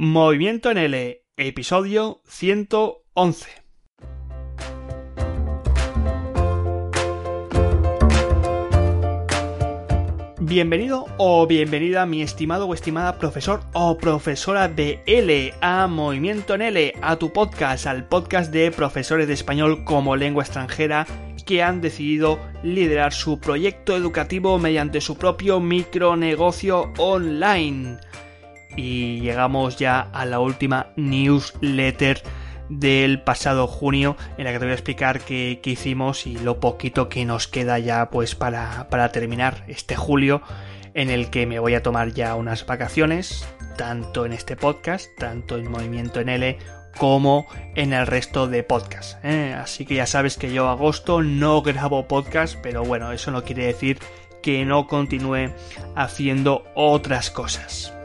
Movimiento en L, episodio 111. Bienvenido o bienvenida mi estimado o estimada profesor o profesora de L a Movimiento en L, a tu podcast, al podcast de profesores de español como lengua extranjera que han decidido liderar su proyecto educativo mediante su propio micronegocio online. Y llegamos ya a la última newsletter del pasado junio en la que te voy a explicar qué, hicimos y lo poquito que nos queda ya pues para, para terminar este julio en el que me voy a tomar ya unas vacaciones tanto en este podcast, tanto en Movimiento en L como en el resto de podcasts. ¿eh? Así que ya sabes que yo agosto no grabo podcast, pero bueno, eso no quiere decir que no continúe haciendo otras cosas.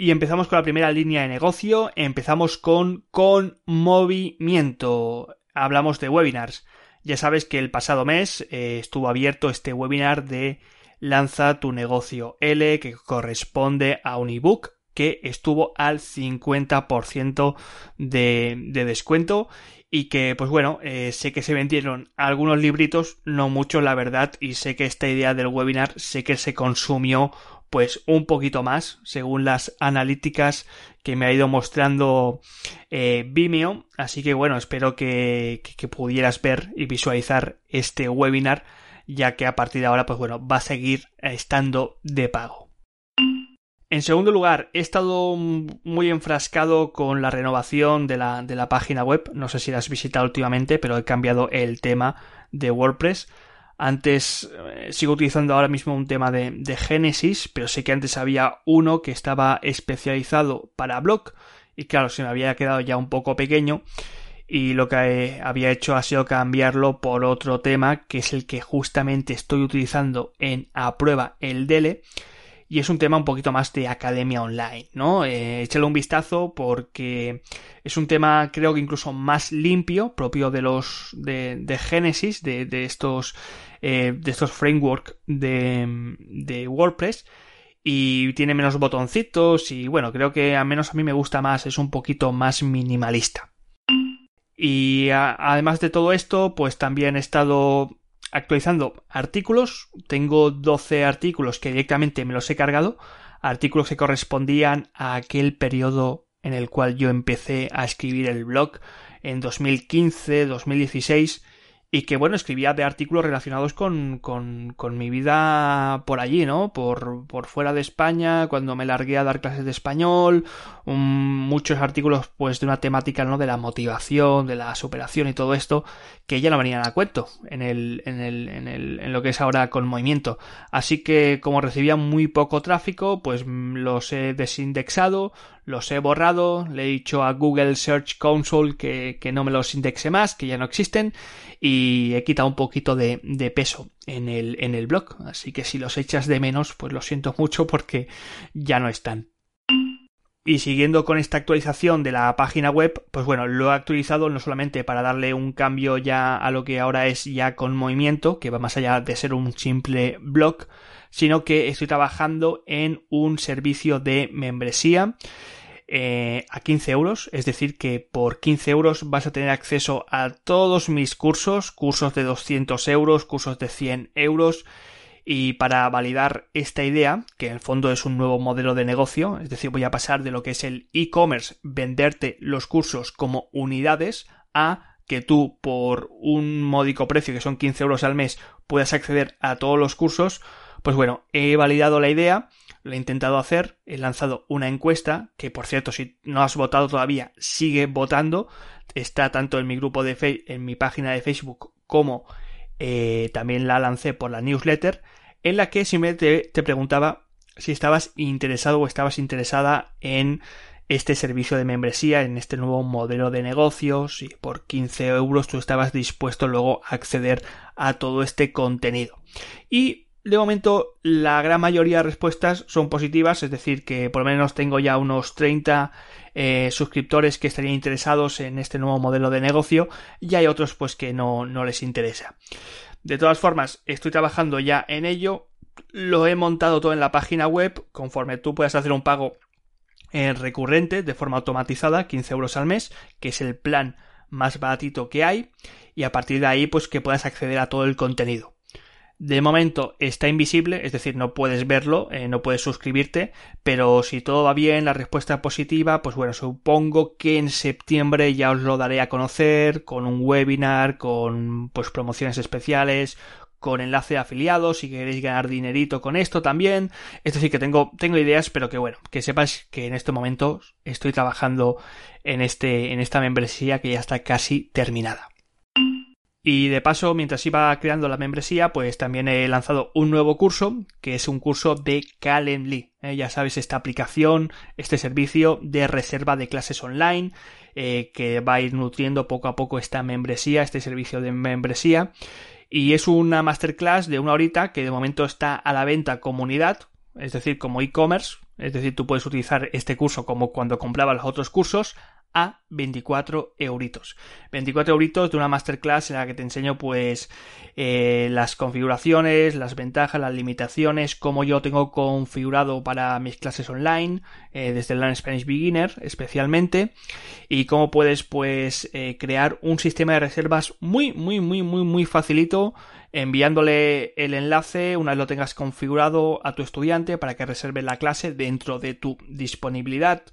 Y empezamos con la primera línea de negocio, empezamos con con movimiento. Hablamos de webinars. Ya sabes que el pasado mes eh, estuvo abierto este webinar de lanza tu negocio L que corresponde a un ebook que estuvo al 50% de, de descuento y que pues bueno eh, sé que se vendieron algunos libritos no mucho la verdad y sé que esta idea del webinar sé que se consumió pues un poquito más según las analíticas que me ha ido mostrando eh, Vimeo así que bueno espero que, que pudieras ver y visualizar este webinar ya que a partir de ahora, pues bueno, va a seguir estando de pago. En segundo lugar, he estado muy enfrascado con la renovación de la, de la página web. No sé si la has visitado últimamente, pero he cambiado el tema de WordPress. Antes eh, sigo utilizando ahora mismo un tema de, de Genesis, pero sé que antes había uno que estaba especializado para blog y claro, se me había quedado ya un poco pequeño y lo que había hecho ha sido cambiarlo por otro tema que es el que justamente estoy utilizando en a prueba el DELE y es un tema un poquito más de academia online, ¿no? Eh, échale un vistazo porque es un tema creo que incluso más limpio, propio de los de, de Genesis, de, de estos eh, de estos frameworks de, de WordPress y tiene menos botoncitos y bueno, creo que al menos a mí me gusta más, es un poquito más minimalista. Y además de todo esto, pues también he estado actualizando artículos. Tengo 12 artículos que directamente me los he cargado. Artículos que correspondían a aquel periodo en el cual yo empecé a escribir el blog en 2015, 2016 y que bueno, escribía de artículos relacionados con, con, con mi vida por allí, ¿no? Por, por, fuera de España, cuando me largué a dar clases de español, muchos artículos pues de una temática, ¿no? De la motivación, de la superación y todo esto, que ya no venían a cuento en el, en el, en el, en lo que es ahora con movimiento. Así que como recibía muy poco tráfico, pues los he desindexado, los he borrado, le he dicho a Google Search Console que, que no me los indexe más, que ya no existen, y he quitado un poquito de, de, peso en el, en el blog. Así que si los echas de menos, pues lo siento mucho porque ya no están. Y siguiendo con esta actualización de la página web, pues bueno, lo he actualizado no solamente para darle un cambio ya a lo que ahora es ya con movimiento, que va más allá de ser un simple blog, sino que estoy trabajando en un servicio de membresía eh, a 15 euros, es decir que por 15 euros vas a tener acceso a todos mis cursos, cursos de 200 euros, cursos de 100 euros, y para validar esta idea, que en el fondo es un nuevo modelo de negocio, es decir, voy a pasar de lo que es el e-commerce, venderte los cursos como unidades, a que tú por un módico precio, que son 15 euros al mes, puedas acceder a todos los cursos, pues bueno, he validado la idea lo he intentado hacer, he lanzado una encuesta, que por cierto, si no has votado todavía, sigue votando. Está tanto en mi grupo de Facebook, en mi página de Facebook, como eh, también la lancé por la newsletter, en la que simplemente te preguntaba si estabas interesado o estabas interesada en este servicio de membresía, en este nuevo modelo de negocios, y por 15 euros tú estabas dispuesto luego a acceder a todo este contenido. Y de momento, la gran mayoría de respuestas son positivas, es decir, que por lo menos tengo ya unos 30 eh, suscriptores que estarían interesados en este nuevo modelo de negocio y hay otros pues que no, no les interesa. De todas formas, estoy trabajando ya en ello. Lo he montado todo en la página web. Conforme tú puedas hacer un pago eh, recurrente de forma automatizada, 15 euros al mes, que es el plan más baratito que hay. Y a partir de ahí, pues que puedas acceder a todo el contenido. De momento está invisible, es decir, no puedes verlo, eh, no puedes suscribirte, pero si todo va bien, la respuesta es positiva, pues bueno, supongo que en septiembre ya os lo daré a conocer con un webinar, con pues promociones especiales, con enlace de afiliados si queréis ganar dinerito con esto también. Es decir, que tengo, tengo ideas, pero que bueno, que sepas que en este momento estoy trabajando en este, en esta membresía que ya está casi terminada. Y de paso, mientras iba creando la membresía, pues también he lanzado un nuevo curso, que es un curso de Calendly. ¿eh? ya sabes, esta aplicación, este servicio de reserva de clases online, eh, que va a ir nutriendo poco a poco esta membresía, este servicio de membresía. Y es una masterclass de una horita que de momento está a la venta comunidad, es decir, como e-commerce. Es decir, tú puedes utilizar este curso como cuando comprabas los otros cursos a 24 euritos. 24 euritos de una masterclass en la que te enseño pues eh, las configuraciones, las ventajas, las limitaciones, cómo yo tengo configurado para mis clases online, eh, desde el Learn Spanish Beginner especialmente, y cómo puedes pues eh, crear un sistema de reservas muy, muy, muy, muy, muy facilito enviándole el enlace una vez lo tengas configurado a tu estudiante para que reserve la clase dentro de tu disponibilidad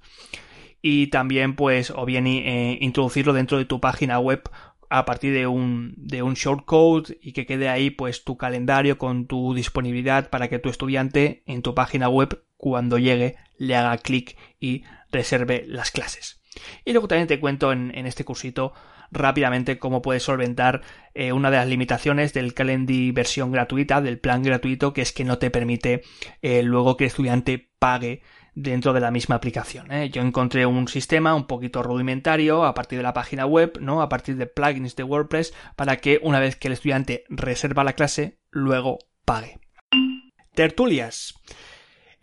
y también pues o bien eh, introducirlo dentro de tu página web a partir de un, de un shortcode y que quede ahí pues tu calendario con tu disponibilidad para que tu estudiante en tu página web cuando llegue le haga clic y reserve las clases. Y luego también te cuento en, este cursito rápidamente cómo puedes solventar eh, una de las limitaciones del Calendly versión gratuita, del plan gratuito, que es que no te permite eh, luego que el estudiante pague dentro de la misma aplicación. ¿eh? Yo encontré un sistema un poquito rudimentario a partir de la página web, ¿no? A partir de plugins de WordPress para que una vez que el estudiante reserva la clase, luego pague. Tertulias.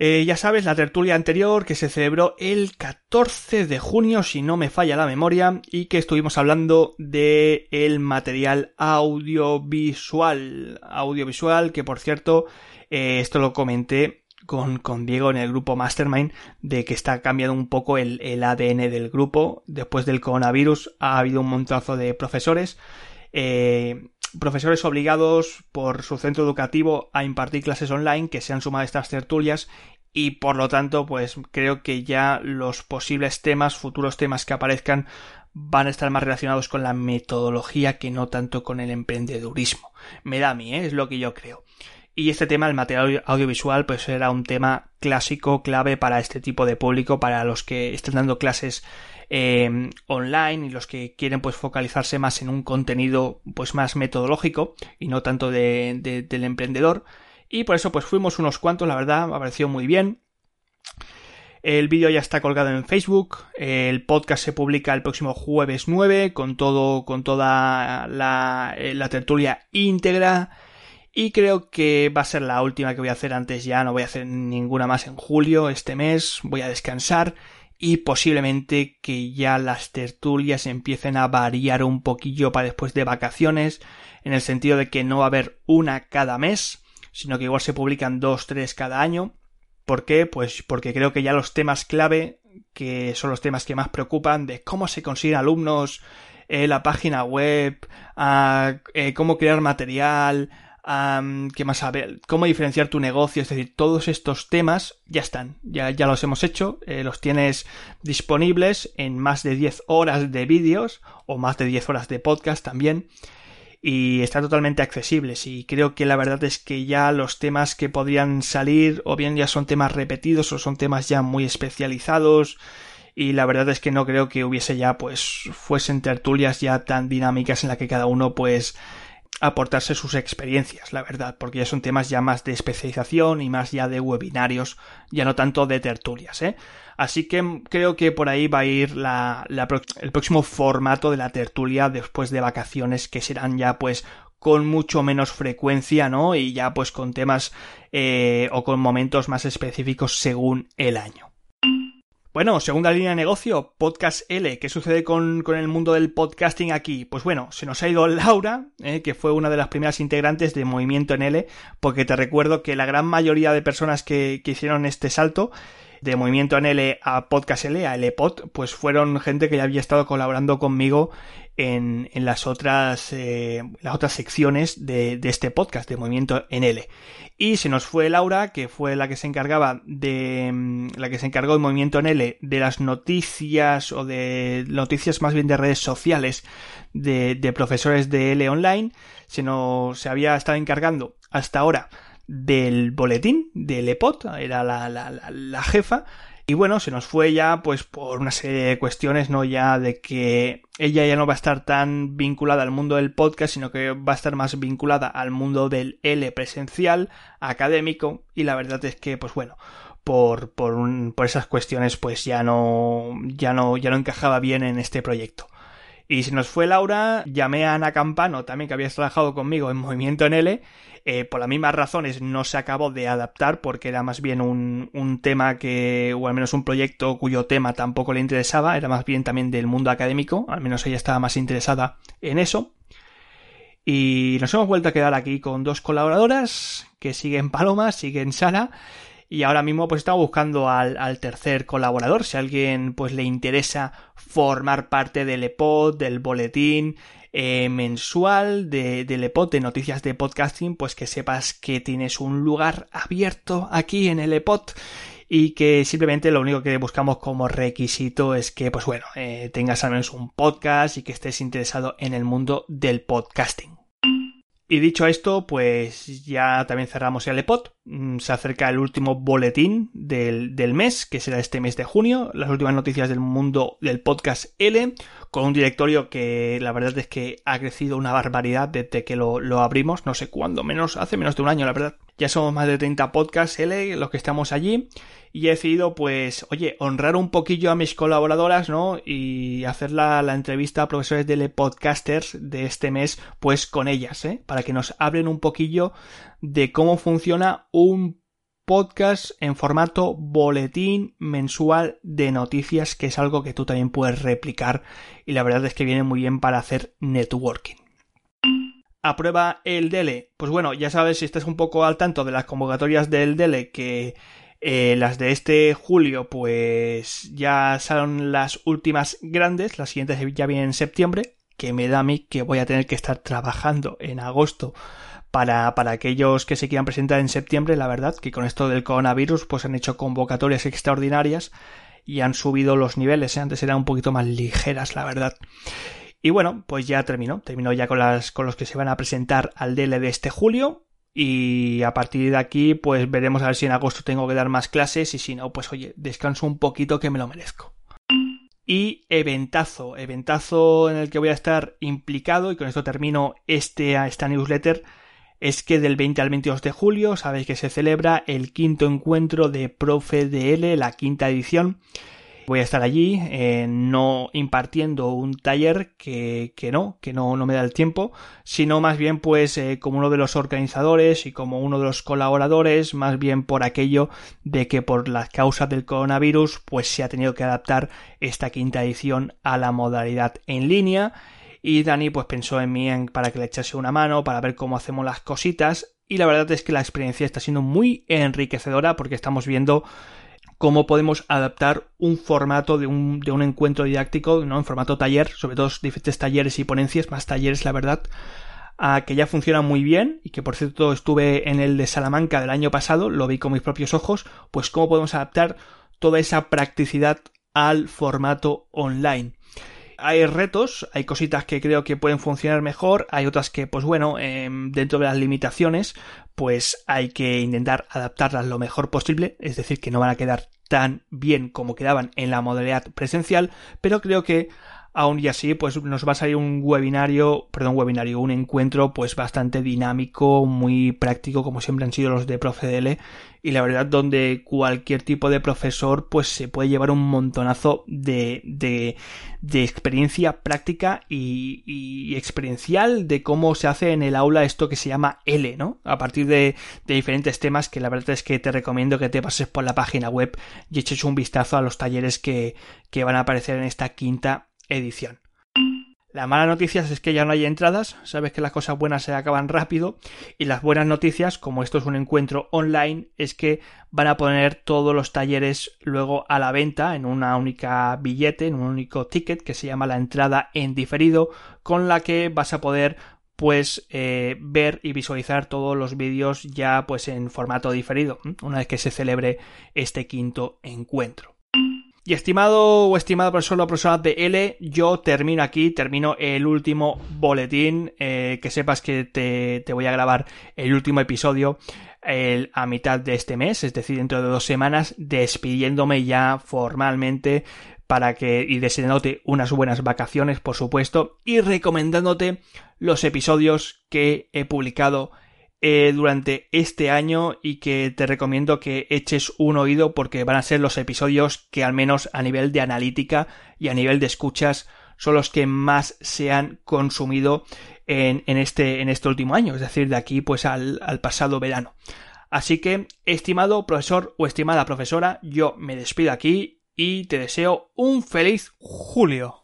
Eh, ya sabes, la tertulia anterior que se celebró el 14 de junio, si no me falla la memoria, y que estuvimos hablando de el material audiovisual. Audiovisual, que por cierto, eh, esto lo comenté con, con, Diego en el grupo Mastermind de que está cambiando un poco el, ADN del grupo. Después del coronavirus ha habido un montazo de profesores. Eh, profesores obligados por su centro educativo a impartir clases online que se han sumado a estas tertulias y por lo tanto pues creo que ya los posibles temas, futuros temas que aparezcan van a estar más relacionados con la metodología que no tanto con el emprendedurismo. Me da a mí, ¿eh? es lo que yo creo. Y este tema, el material audiovisual, pues era un tema clásico, clave para este tipo de público, para los que están dando clases eh, online y los que quieren pues focalizarse más en un contenido pues más metodológico y no tanto de, del emprendedor. Y por eso pues fuimos unos cuantos, la verdad, me pareció muy bien. El vídeo ya está colgado en Facebook. El podcast se publica el próximo jueves 9 con todo, con toda la, eh, la tertulia íntegra. Y creo que va a ser la última que voy a hacer antes ya, no voy a hacer ninguna más en julio, este mes, voy a descansar y posiblemente que ya las tertulias empiecen a variar un poquillo para después de vacaciones, en el sentido de que no va a haber una cada mes, sino que igual se publican dos, tres cada año. ¿Por qué? Pues porque creo que ya los temas clave, que son los temas que más preocupan, de cómo se consiguen alumnos, eh, la página web, ah, eh, cómo crear material, ¿Qué más saber? ¿Cómo diferenciar tu negocio? Es decir, todos estos temas ya están, ya, ya los hemos hecho, eh, los tienes disponibles en más de 10 horas de vídeos o más de 10 horas de podcast también y están totalmente accesibles y creo que la verdad es que ya los temas que podrían salir o bien ya son temas repetidos o son temas ya muy especializados y la verdad es que no creo que hubiese ya pues fuesen tertulias ya tan dinámicas en la que cada uno pues aportarse sus experiencias, la verdad, porque ya son temas ya más de especialización y más ya de webinarios, ya no tanto de tertulias, ¿eh? Así que creo que por ahí va a ir la, el próximo formato de la tertulia después de vacaciones, que serán ya pues con mucho menos frecuencia, ¿no? Y ya pues con temas eh, o con momentos más específicos según el año. Bueno, segunda línea de negocio, Podcast L. ¿Qué sucede con, el mundo del podcasting aquí? Pues bueno, se nos ha ido Laura, eh, que fue una de las primeras integrantes de Movimiento en L, porque te recuerdo que la gran mayoría de personas que, que hicieron este salto de Movimiento en L a Podcast L, a LPod, pues fueron gente que ya había estado colaborando conmigo en, en las otras eh, las otras secciones de, de, este podcast de Movimiento en L. Y se nos fue Laura, que fue la que se encargaba de mm, la que se encargó de Movimiento en L de las noticias o de noticias más bien de redes sociales de, de profesores de L online. Se nos se había estado encargando hasta ahora del boletín del EPOT, era la, la, la, jefa, y bueno, se nos fue ya pues por una serie de cuestiones, ¿no? Ya de que ella ya no va a estar tan vinculada al mundo del podcast, sino que va a estar más vinculada al mundo del L presencial, académico, y la verdad es que, pues bueno, por, por, por esas cuestiones, pues ya no, ya no, ya no encajaba bien en este proyecto. Y se nos fue Laura, llamé a Ana Campano, también que había trabajado conmigo en Movimiento en L, eh, por las mismas razones no se acabó de adaptar porque era más bien un, un tema que, o al menos un proyecto cuyo tema tampoco le interesaba, era más bien también del mundo académico, al menos ella estaba más interesada en eso. Y nos hemos vuelto a quedar aquí con dos colaboradoras que siguen Paloma, siguen Sara. Y ahora mismo pues estamos buscando al, tercer colaborador. Si a alguien pues le interesa formar parte del EPOD, del boletín, eh, mensual de, de EPOD, de noticias de podcasting, pues que sepas que tienes un lugar abierto aquí en el EPOD y que simplemente lo único que buscamos como requisito es que, pues bueno, eh, tengas al menos un podcast y que estés interesado en el mundo del podcasting. Y dicho esto, pues ya también cerramos el EPOD. Mm, se acerca el último boletín del, del, mes, que será este mes de junio. Las últimas noticias del mundo del podcast L, con un directorio que la verdad es que ha crecido una barbaridad desde que lo, lo abrimos. No sé cuándo, menos, hace menos de un año, la verdad. Ya somos más de 30 podcasts L los que estamos allí y he decidido pues oye honrar un poquillo a mis colaboradoras no y hacer la, la entrevista a profesores de podcasters de este mes pues con ellas ¿eh? para que nos hablen un poquillo de cómo funciona un podcast en formato boletín mensual de noticias que es algo que tú también puedes replicar y la verdad es que viene muy bien para hacer networking aprueba el DELE. Pues bueno, ya sabes si estás un poco al tanto de las convocatorias del DELE que eh, las de este julio, pues ya son las últimas grandes, las siguientes ya vienen en septiembre, que me da a mí que voy a tener que estar trabajando en agosto para, para aquellos que se quieran presentar en septiembre, la verdad, que con esto del coronavirus, pues han hecho convocatorias extraordinarias y han subido los niveles, ¿eh? antes eran un poquito más ligeras, la verdad. Y bueno, pues ya terminó, terminó ya con los que se van a presentar al DL de este julio, y a partir de aquí pues veremos a ver si en agosto tengo que dar más clases. Y si no pues oye descanso un poquito que me lo merezco. Y eventazo. Eventazo en el que voy a estar implicado y con esto termino este esta newsletter es que del 20 al 22 de julio sabéis que se celebra el quinto encuentro de Profe DL la quinta edición voy a estar allí, eh, no impartiendo un taller que, que no, que no, no, me da el tiempo, sino más bien pues eh, como uno de los organizadores y como uno de los colaboradores, más bien por aquello de que por las causas del coronavirus pues se ha tenido que adaptar esta quinta edición a la modalidad en línea. Y Dani pues pensó en mí para que le echase una mano, para ver cómo hacemos las cositas. Y la verdad es que la experiencia está siendo muy enriquecedora porque estamos viendo cómo podemos adaptar un formato de un, de un encuentro didáctico, ¿no? En formato taller, sobre todo diferentes talleres y ponencias, más talleres, la verdad, a que ya funciona muy bien y que por cierto estuve en el de Salamanca del año pasado, lo vi con mis propios ojos, pues cómo podemos adaptar toda esa practicidad al formato online hay retos, hay cositas que creo que pueden funcionar mejor, hay otras que, pues bueno, em, dentro de las limitaciones, pues hay que intentar adaptarlas lo mejor posible, es decir, que no van a quedar tan bien como quedaban en la modalidad presencial, pero creo que aún y así pues nos va a salir un webinario, perdón, webinario, un encuentro pues bastante dinámico, muy práctico como siempre han sido los de ProfeDL y la verdad donde cualquier tipo de profesor pues se puede llevar un montonazo de, de, de experiencia práctica y, y, experiencial de cómo se hace en el aula esto que se llama L, ¿no? A partir de, de diferentes temas que la verdad es que te recomiendo que te pases por la página web y eches un vistazo a los talleres que, que van a aparecer en esta quinta edición. La mala noticia es que ya no hay entradas, sabes que las cosas buenas se acaban rápido y las buenas noticias, como esto es un encuentro online, es que van a poner todos los talleres luego a la venta en una única billete, en un único ticket que se llama la entrada en diferido, con la que vas a poder pues eh, ver y visualizar todos los vídeos ya pues en formato diferido una vez que se celebre este quinto encuentro. Y estimado o estimada profesor o profesora de L, yo termino aquí, termino el último boletín, eh, que sepas que te, te, voy a grabar el último episodio el, a mitad de este mes, es decir, dentro de dos semanas, despidiéndome ya formalmente para que y deseándote unas buenas vacaciones, por supuesto, y recomendándote los episodios que he publicado eh, durante este año y que te recomiendo que eches un oído porque van a ser los episodios que al menos a nivel de analítica y a nivel de escuchas son los que más se han consumido en, en, este, en este último año, es decir, de aquí pues al, al pasado verano. Así que, estimado profesor o estimada profesora, yo me despido aquí y te deseo un feliz julio.